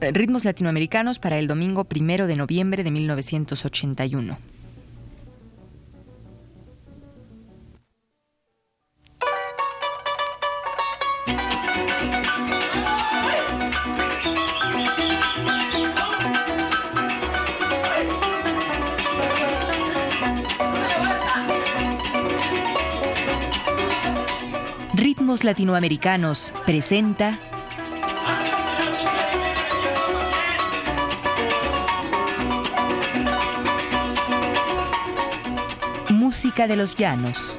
ritmos latinoamericanos para el domingo primero de noviembre de 1981. Ritmos Latinoamericanos presenta De los Llanos.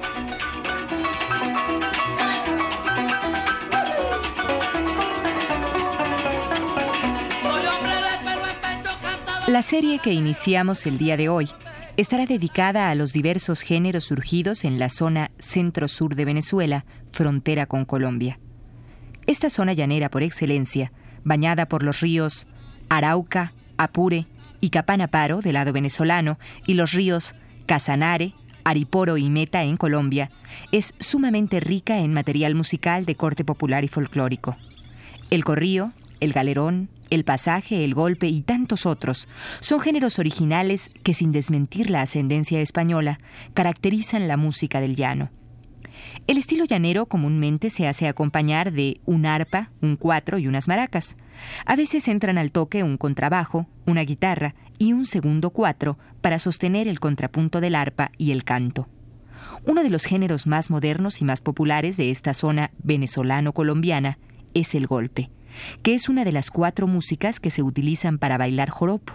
La serie que iniciamos el día de hoy estará dedicada a los diversos géneros surgidos en la zona centro-sur de Venezuela, frontera con Colombia. Esta zona llanera por excelencia, bañada por los ríos Arauca, Apure y Capanaparo del lado venezolano y los ríos Casanare, Ariporo y Meta en Colombia, es sumamente rica en material musical de corte popular y folclórico. El corrío, el galerón, el pasaje, el golpe y tantos otros son géneros originales que, sin desmentir la ascendencia española, caracterizan la música del llano. El estilo llanero comúnmente se hace acompañar de un arpa, un cuatro y unas maracas. A veces entran al toque un contrabajo, una guitarra y un segundo cuatro para sostener el contrapunto del arpa y el canto. Uno de los géneros más modernos y más populares de esta zona venezolano-colombiana es el golpe que es una de las cuatro músicas que se utilizan para bailar joropo.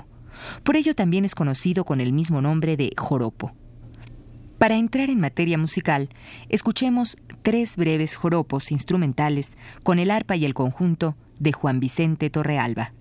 Por ello también es conocido con el mismo nombre de joropo. Para entrar en materia musical, escuchemos tres breves joropos instrumentales con el arpa y el conjunto de Juan Vicente Torrealba.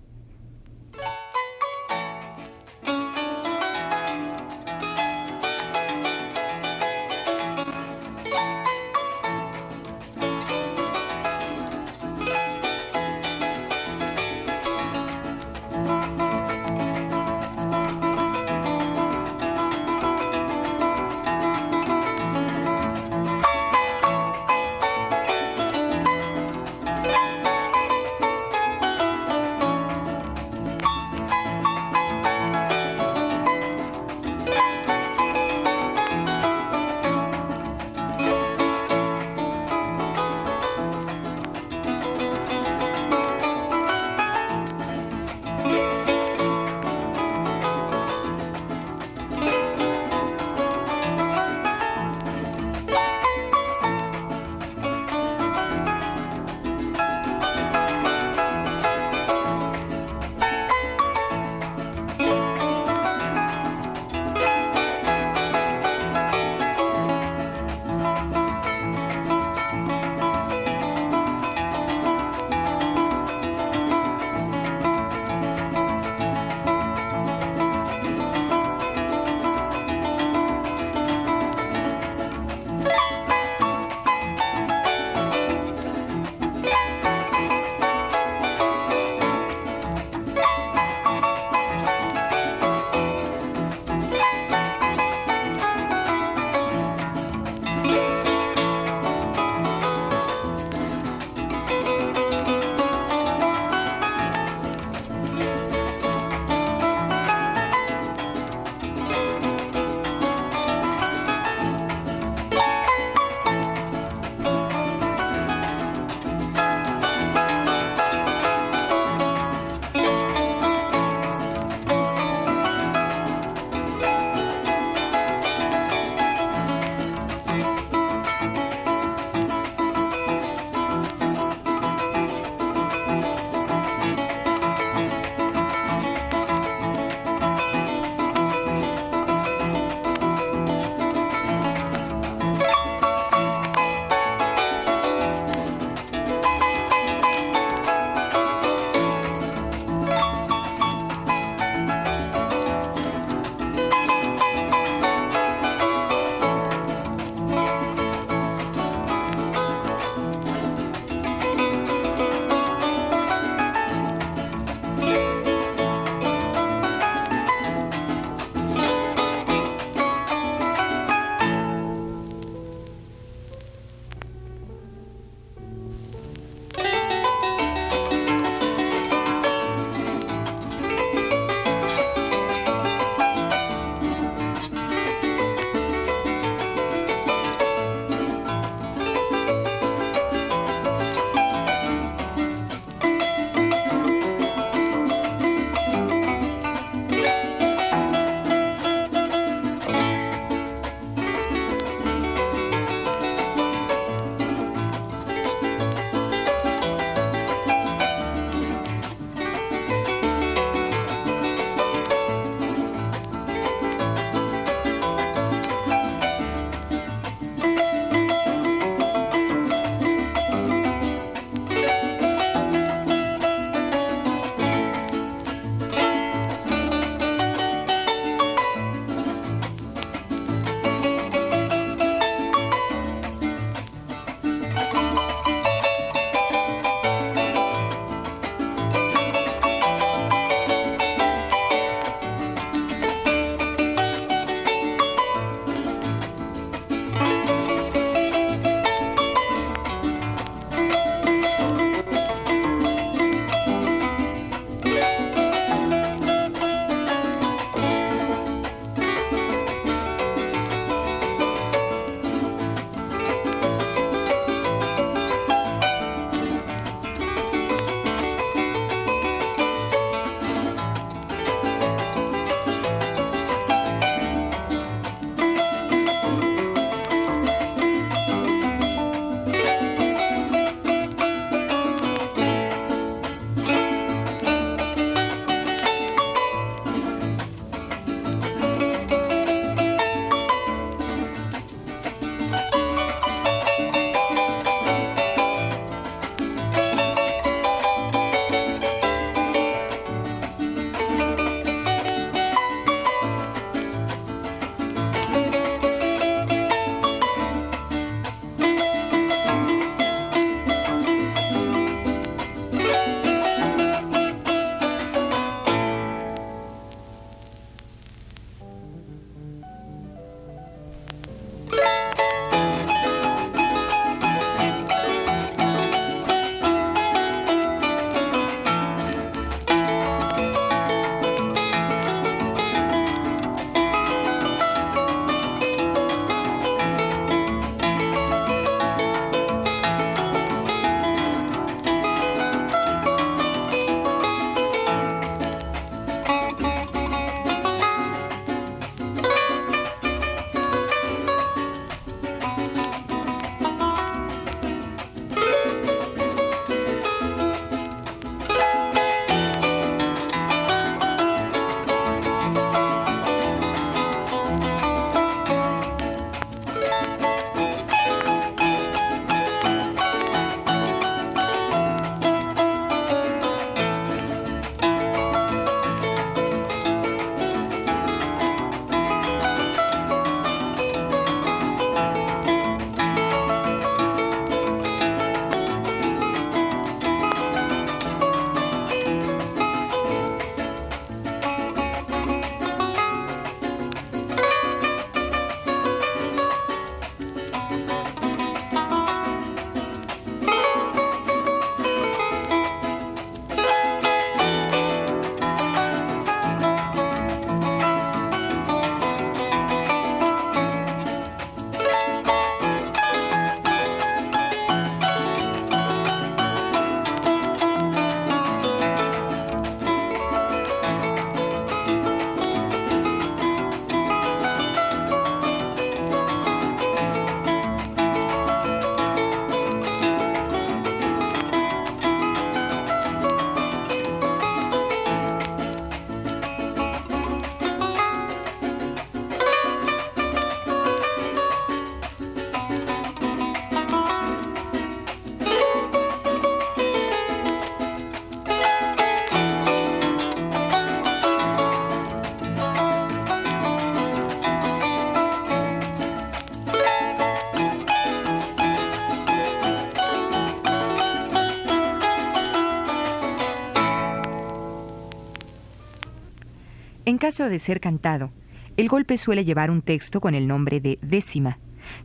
En caso de ser cantado, el golpe suele llevar un texto con el nombre de décima,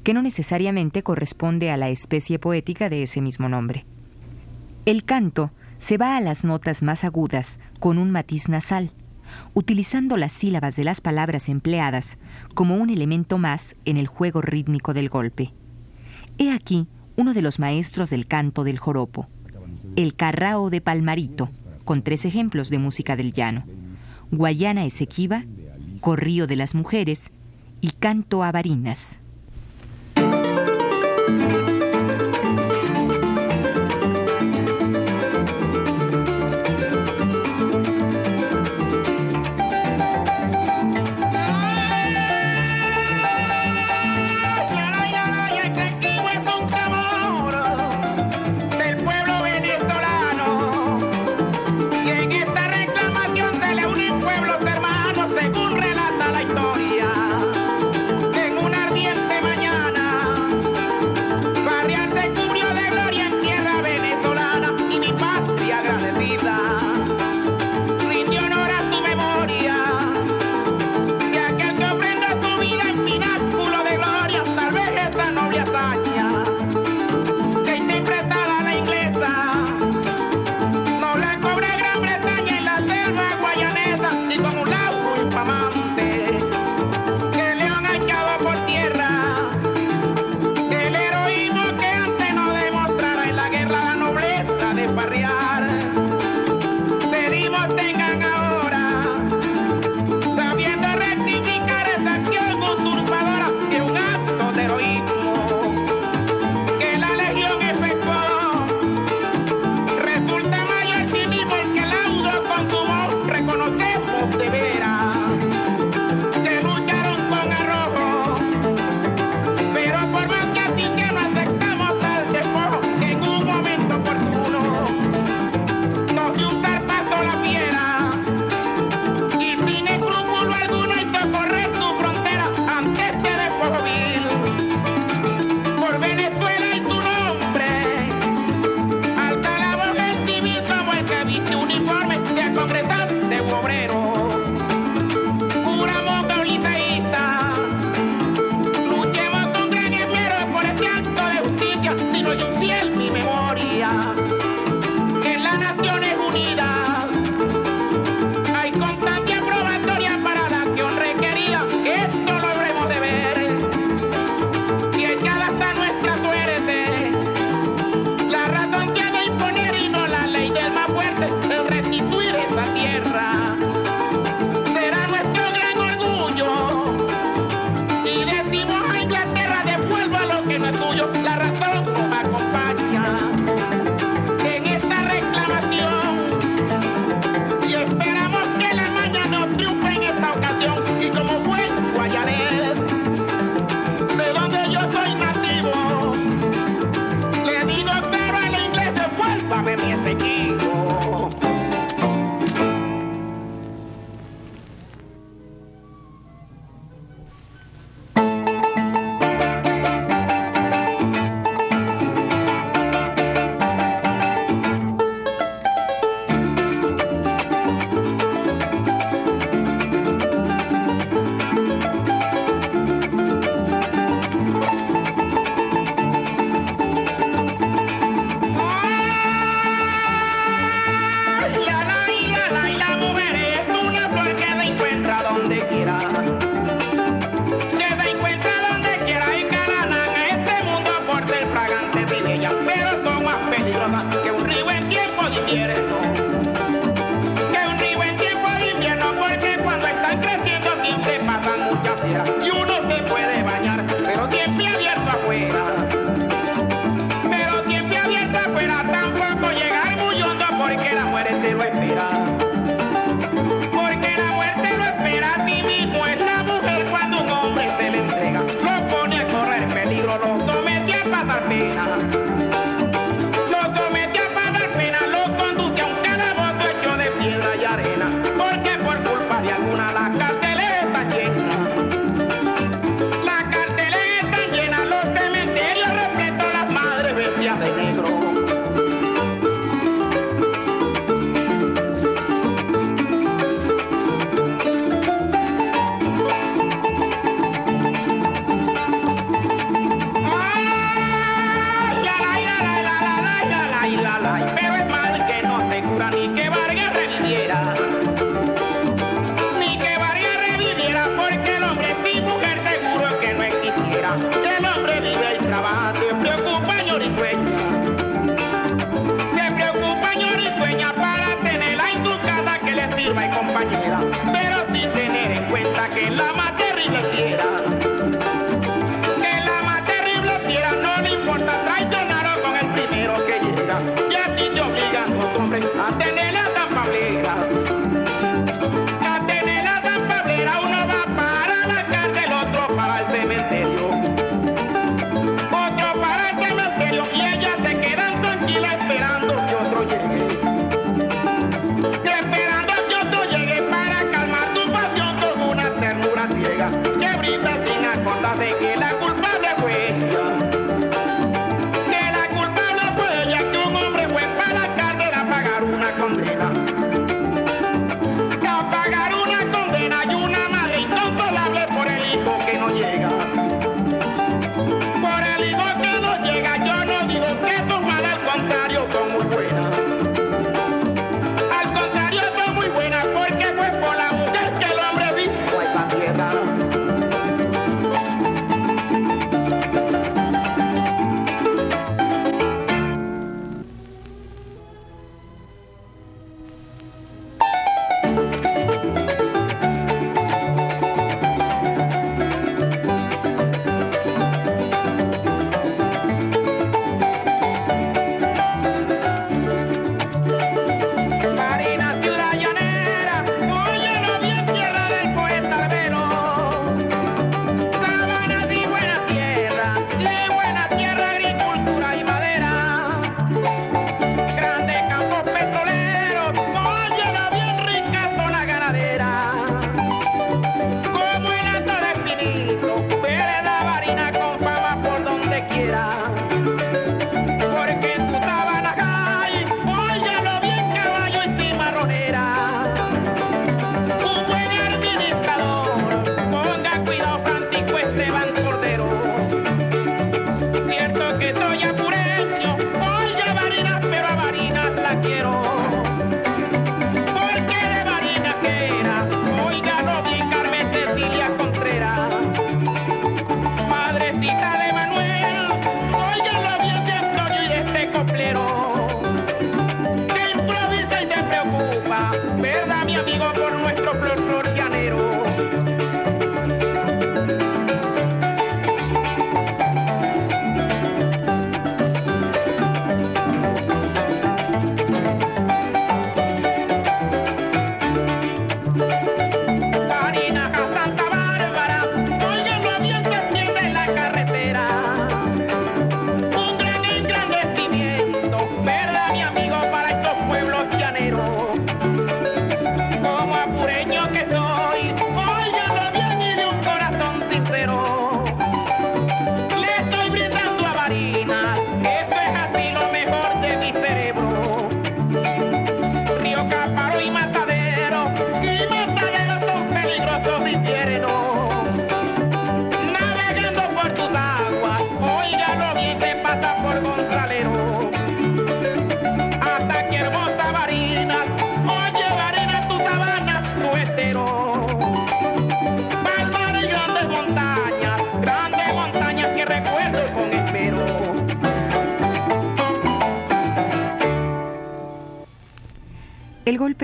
que no necesariamente corresponde a la especie poética de ese mismo nombre. El canto se va a las notas más agudas con un matiz nasal, utilizando las sílabas de las palabras empleadas como un elemento más en el juego rítmico del golpe. He aquí uno de los maestros del canto del joropo, el carrao de Palmarito, con tres ejemplos de música del llano, Guayana Esequiba, Corrío de las Mujeres y Canto a Varinas.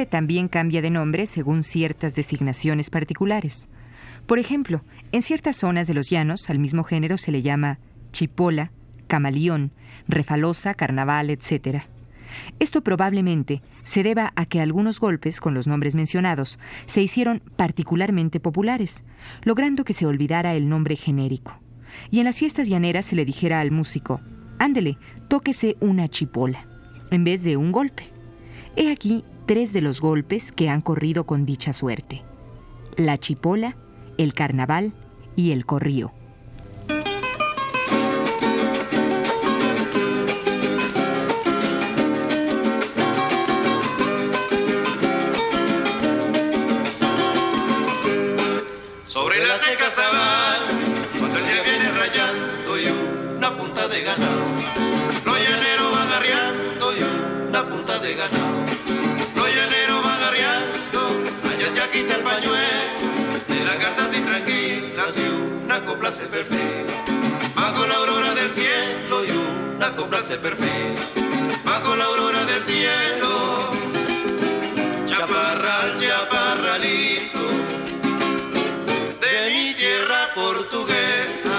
También cambia de nombre según ciertas designaciones particulares. Por ejemplo, en ciertas zonas de los llanos al mismo género se le llama chipola, camaleón, refalosa, carnaval, etc. Esto probablemente se deba a que algunos golpes con los nombres mencionados se hicieron particularmente populares, logrando que se olvidara el nombre genérico. Y en las fiestas llaneras se le dijera al músico, ándele, tóquese una chipola, en vez de un golpe. He aquí tres de los golpes que han corrido con dicha suerte. La chipola, el carnaval y el corrío. copla se perfila. Bajo la aurora del cielo y una copla se perfila. Bajo la aurora del cielo. Chaparral, chaparralito. De mi tierra portuguesa.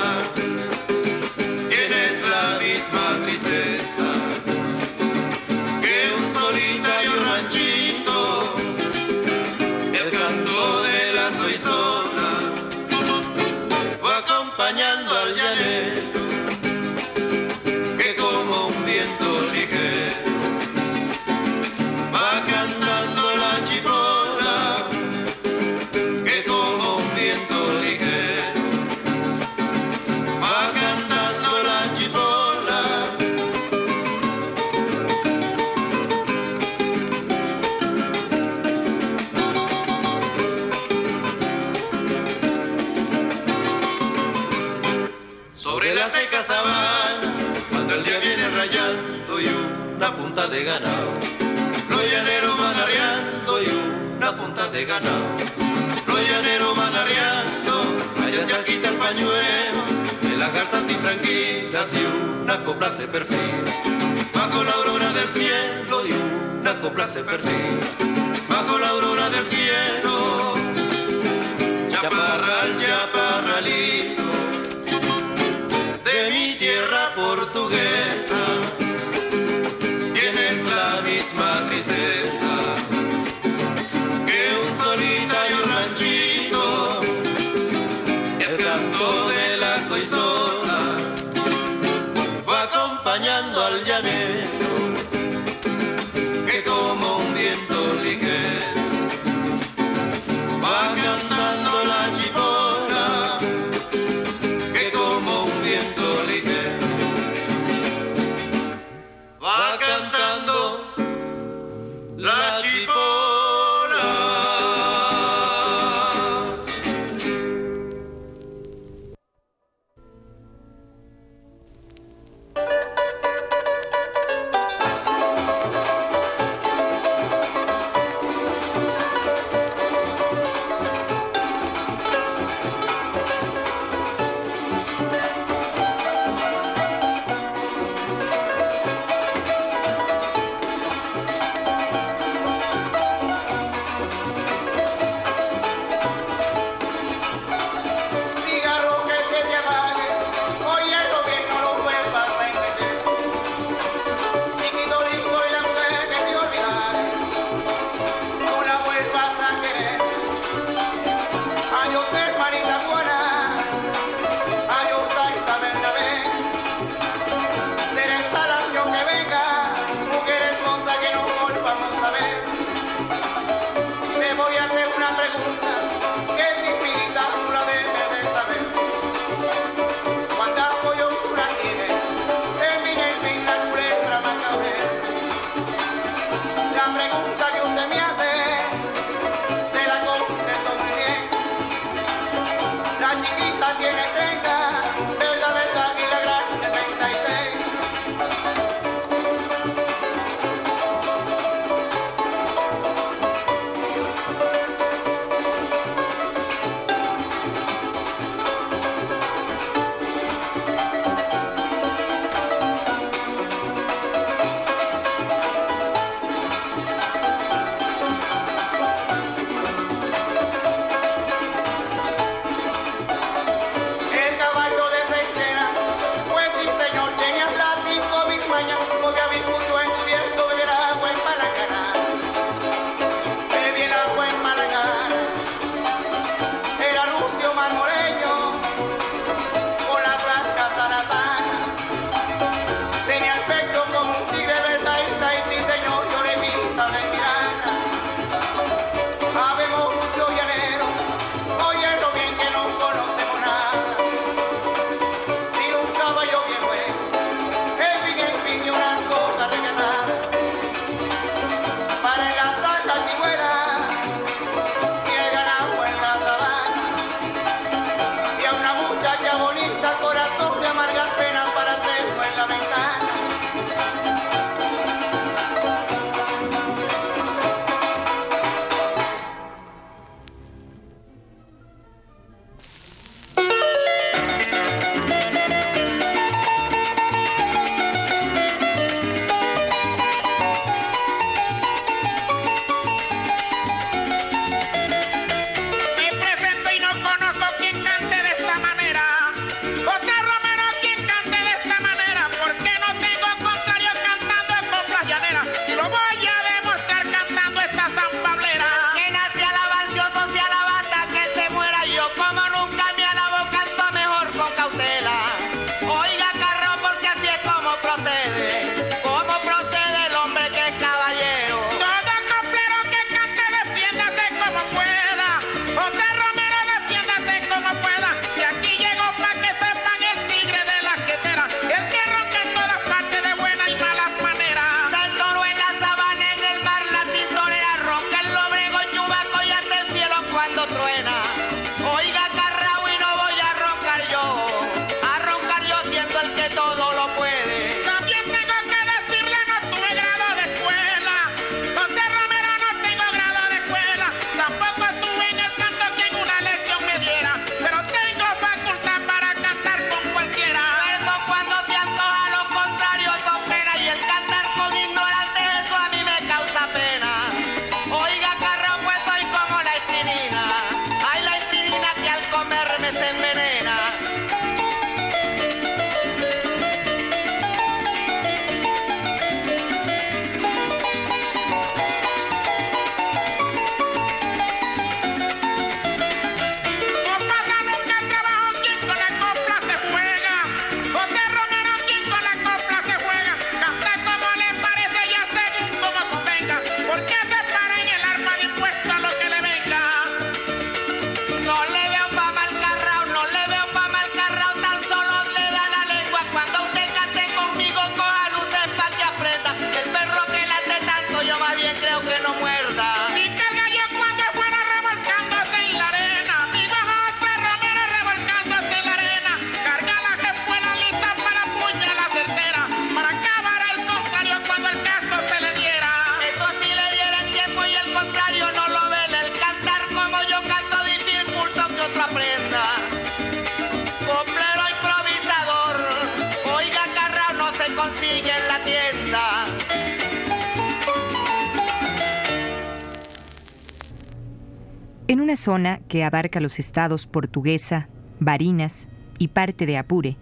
Zona que abarca los estados Portuguesa, Barinas y parte de Apure,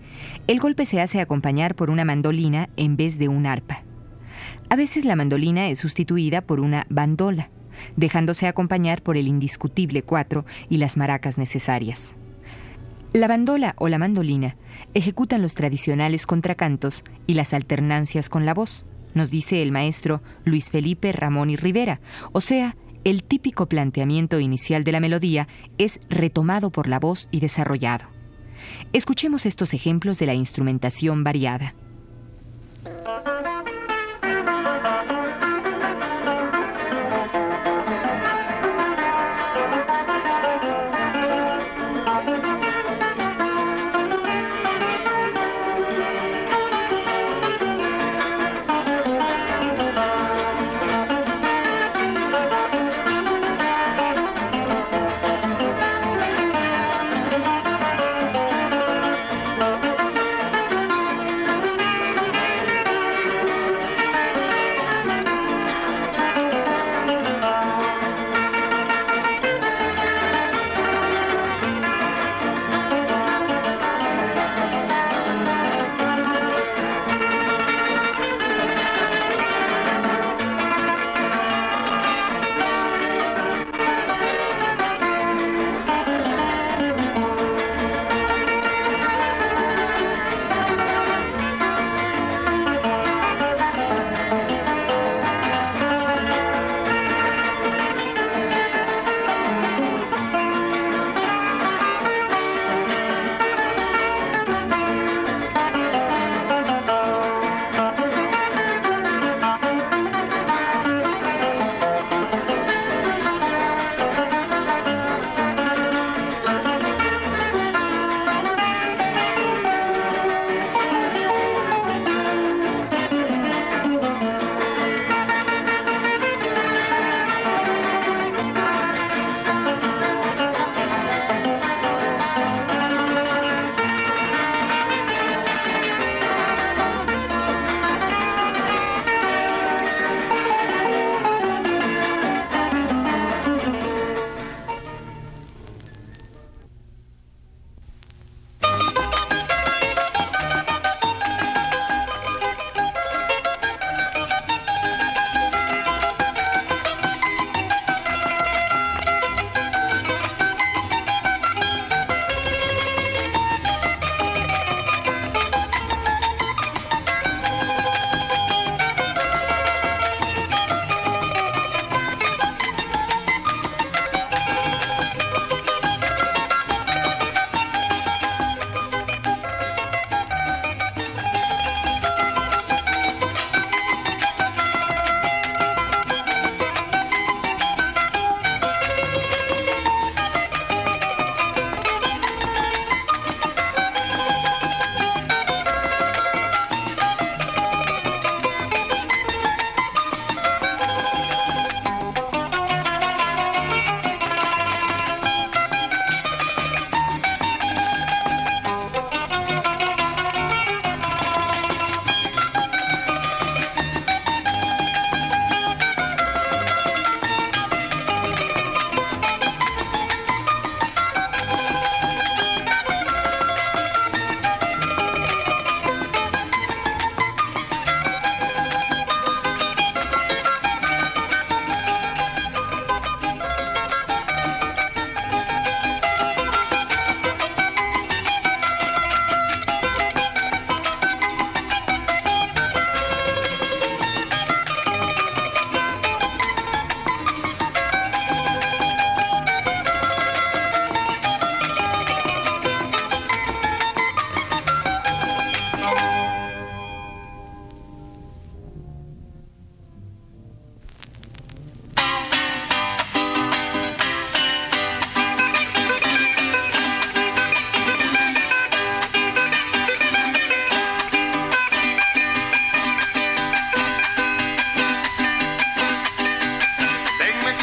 el golpe se hace acompañar por una mandolina en vez de un arpa. A veces la mandolina es sustituida por una bandola, dejándose acompañar por el indiscutible cuatro y las maracas necesarias. La bandola o la mandolina ejecutan los tradicionales contracantos y las alternancias con la voz, nos dice el maestro Luis Felipe Ramón y Rivera, o sea, el típico planteamiento inicial de la melodía es retomado por la voz y desarrollado. Escuchemos estos ejemplos de la instrumentación variada.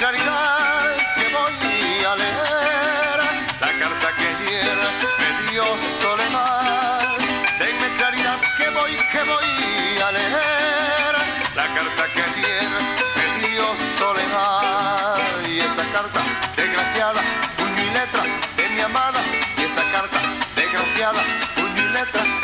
claridad que voy a leer la carta que ayer me dio Soledad. Denme claridad que voy, que voy a leer la carta que ayer me dio Soledad. Y esa carta desgraciada, con mi letra de mi amada. Y esa carta desgraciada, con mi letra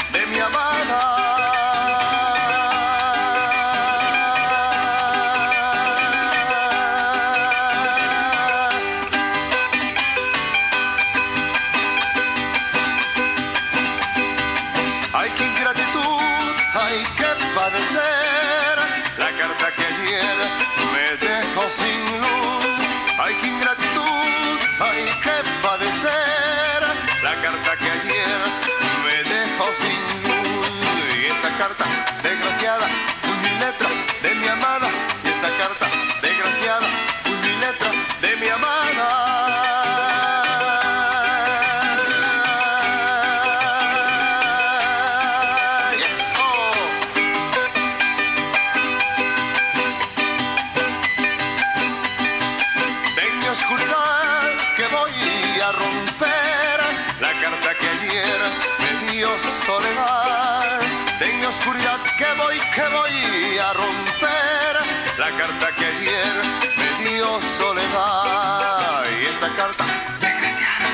que voy, que voy a romper la carta que ayer me dio soledad. Y esa carta desgraciada,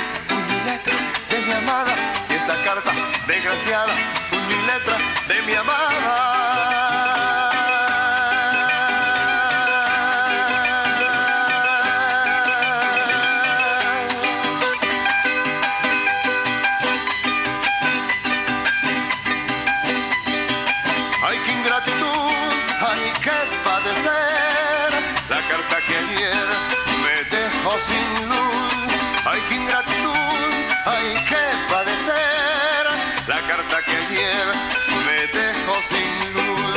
y letra de mi amada. Y esa carta desgraciada, sin luz.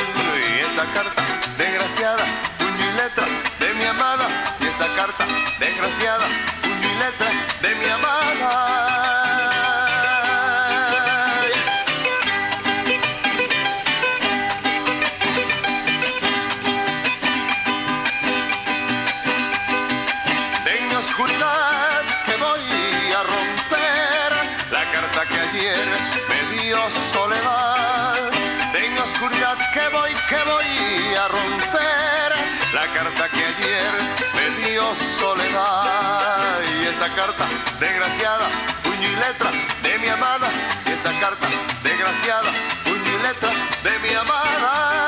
Y esa carta desgraciada, puño y letra de mi amada. Y esa carta desgraciada, puño y letra de mi amada. Carta que ayer me dio soledad. Y esa carta desgraciada, puño y letra de mi amada. Y esa carta desgraciada, puño y letra de mi amada.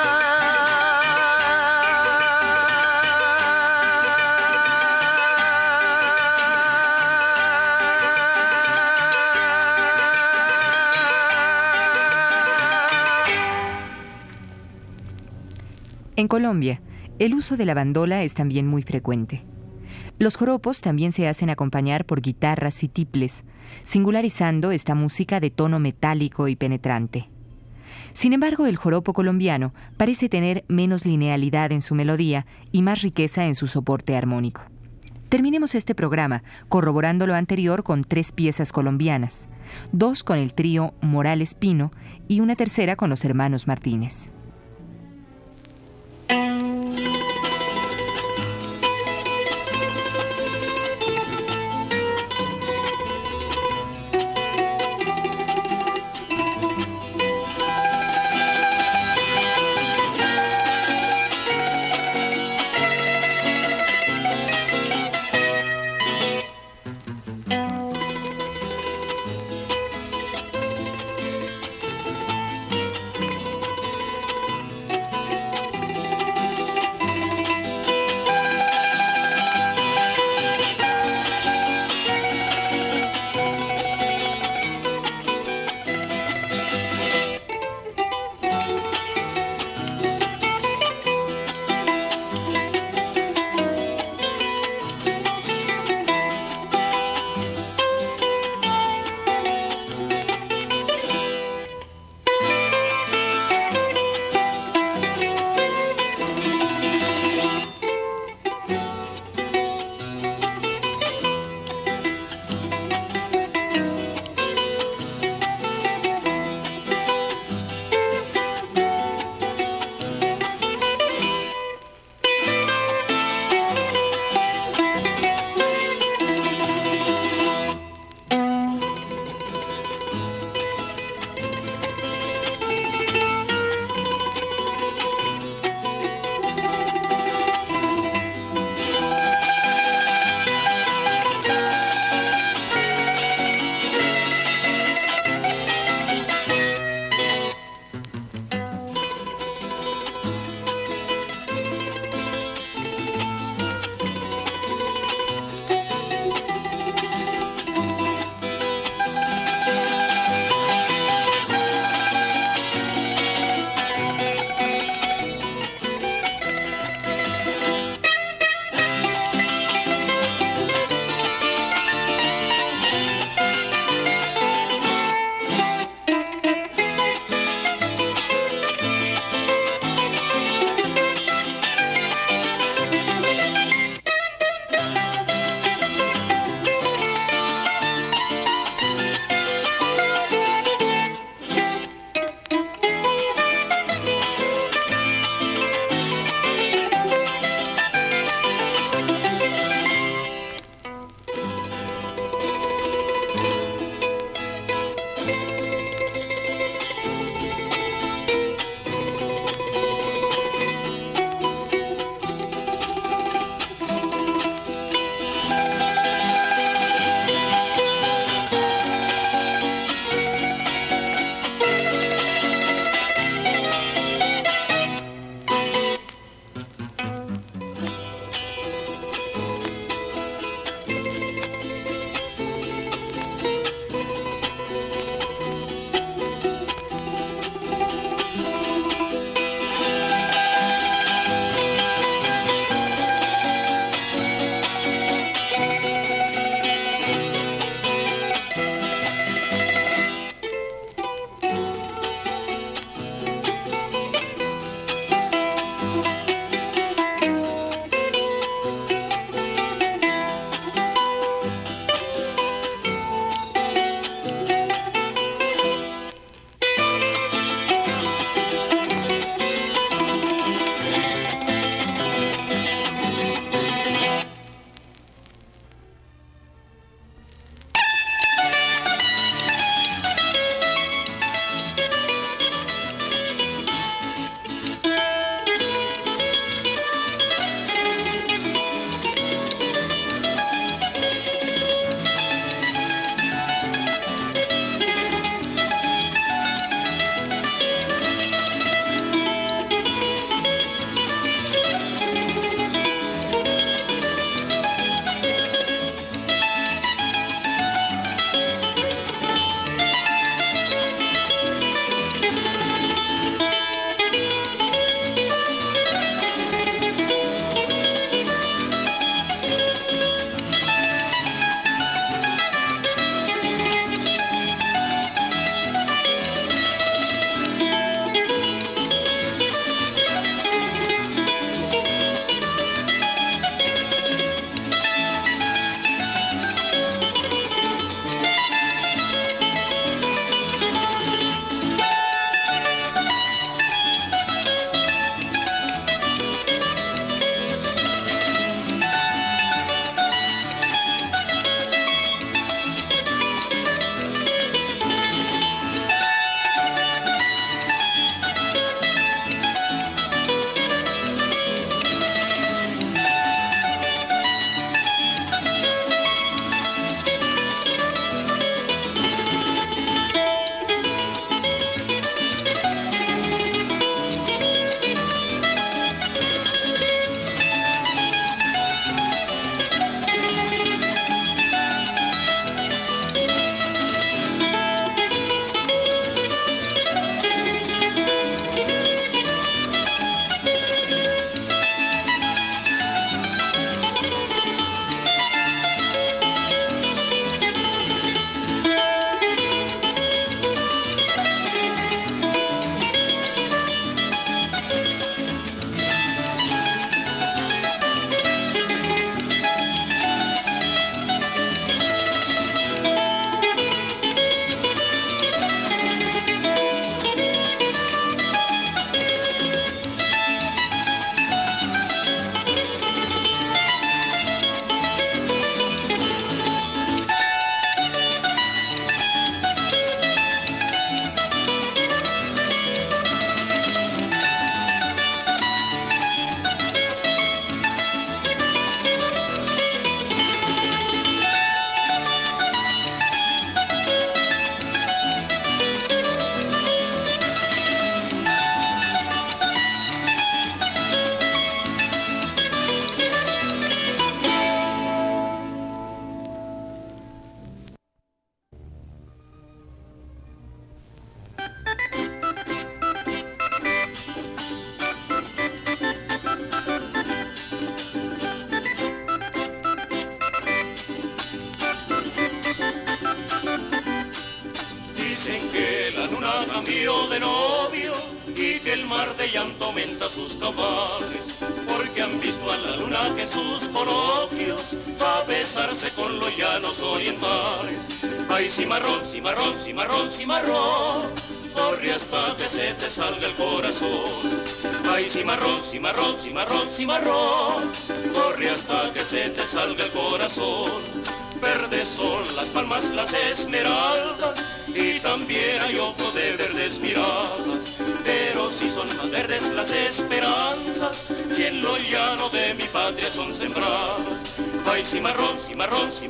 En Colombia, el uso de la bandola es también muy frecuente. Los joropos también se hacen acompañar por guitarras y tiples, singularizando esta música de tono metálico y penetrante. Sin embargo, el joropo colombiano parece tener menos linealidad en su melodía y más riqueza en su soporte armónico. Terminemos este programa corroborando lo anterior con tres piezas colombianas, dos con el trío Morales Pino y una tercera con los hermanos Martínez.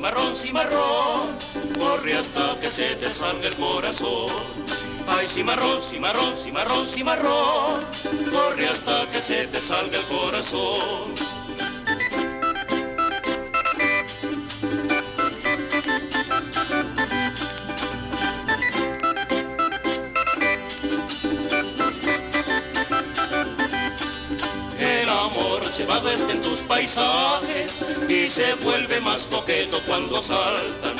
Cimarrón, cimarrón, corre hasta que se te salga el corazón. Ay, cimarrón, cimarrón, cimarrón, cimarrón, corre hasta que se te salga el corazón. Paisajes y se vuelve más coqueto cuando saltan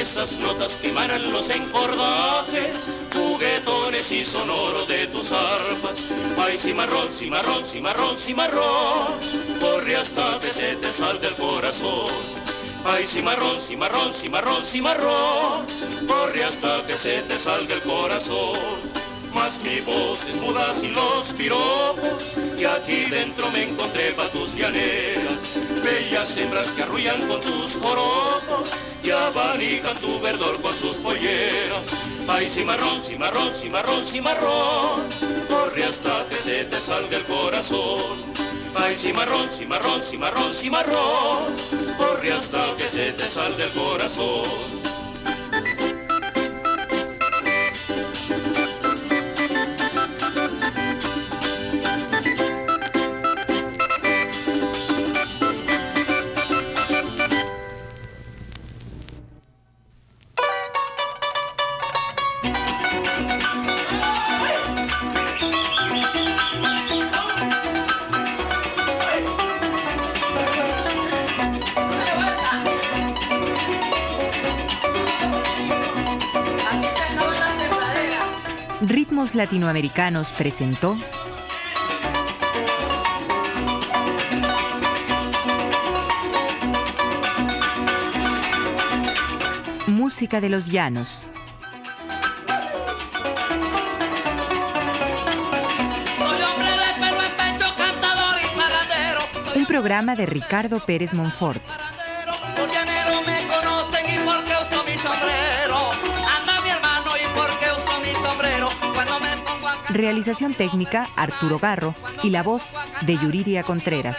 esas notas que emanan los encordajes, juguetones y sonoro de tus arpas. Ay, cimarrón, cimarrón, cimarrón, cimarrón, corre hasta que se te salga el corazón. Ay, cimarrón, cimarrón, cimarrón, cimarrón, corre hasta que se te salga el corazón mas mi voz es muda sin los piropos y aquí dentro me encontré pa' tus llaneras, bellas hembras que arrullan con tus joropos y abanican tu verdor con sus polleras. Ay, cimarrón, cimarrón, cimarrón, cimarrón, corre hasta que se te salga el corazón. Ay, cimarrón, cimarrón, cimarrón, cimarrón, corre hasta que se te salga el corazón. Latinoamericanos presentó Música de los Llanos. Un programa de Ricardo Pérez Monfort. Realización técnica Arturo Garro y la voz de Yuridia Contreras.